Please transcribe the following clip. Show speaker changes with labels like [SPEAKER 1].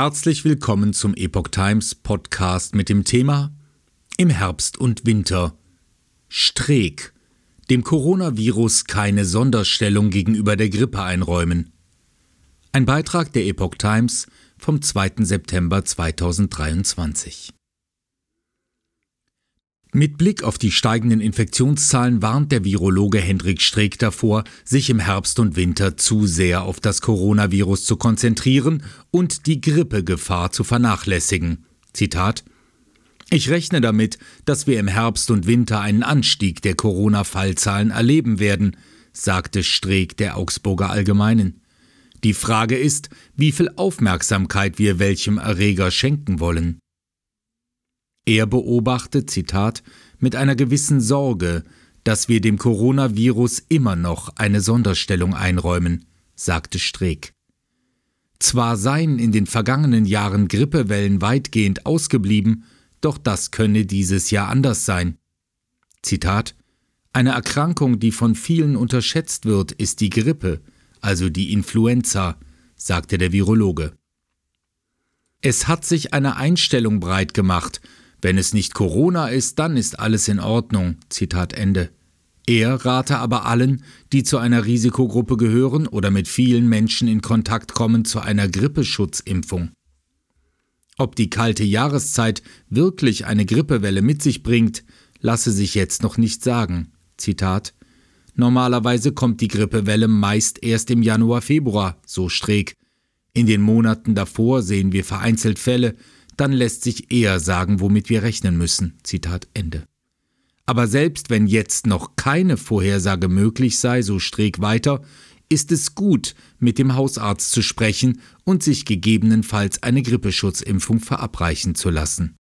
[SPEAKER 1] Herzlich willkommen zum Epoch Times Podcast mit dem Thema Im Herbst und Winter. Streeck. Dem Coronavirus keine Sonderstellung gegenüber der Grippe einräumen. Ein Beitrag der Epoch Times vom 2. September 2023. Mit Blick auf die steigenden Infektionszahlen warnt der Virologe Hendrik Streeck davor, sich im Herbst und Winter zu sehr auf das Coronavirus zu konzentrieren und die Grippegefahr zu vernachlässigen. Zitat Ich rechne damit, dass wir im Herbst und Winter einen Anstieg der Corona-Fallzahlen erleben werden, sagte Streeck der Augsburger Allgemeinen. Die Frage ist, wie viel Aufmerksamkeit wir welchem Erreger schenken wollen. Er beobachtet, Zitat, mit einer gewissen Sorge, dass wir dem Coronavirus immer noch eine Sonderstellung einräumen, sagte Streeck. Zwar seien in den vergangenen Jahren Grippewellen weitgehend ausgeblieben, doch das könne dieses Jahr anders sein. Zitat Eine Erkrankung, die von vielen unterschätzt wird, ist die Grippe, also die Influenza, sagte der Virologe. Es hat sich eine Einstellung breit gemacht, wenn es nicht Corona ist, dann ist alles in Ordnung. Zitat Ende. Er rate aber allen, die zu einer Risikogruppe gehören oder mit vielen Menschen in Kontakt kommen, zu einer Grippeschutzimpfung. Ob die kalte Jahreszeit wirklich eine Grippewelle mit sich bringt, lasse sich jetzt noch nicht sagen. Zitat Normalerweise kommt die Grippewelle meist erst im Januar, Februar, so Streeck. In den Monaten davor sehen wir vereinzelt Fälle, dann lässt sich eher sagen, womit wir rechnen müssen. Zitat Ende. Aber selbst wenn jetzt noch keine Vorhersage möglich sei, so Streeck weiter, ist es gut, mit dem Hausarzt zu sprechen und sich gegebenenfalls eine Grippeschutzimpfung verabreichen zu lassen.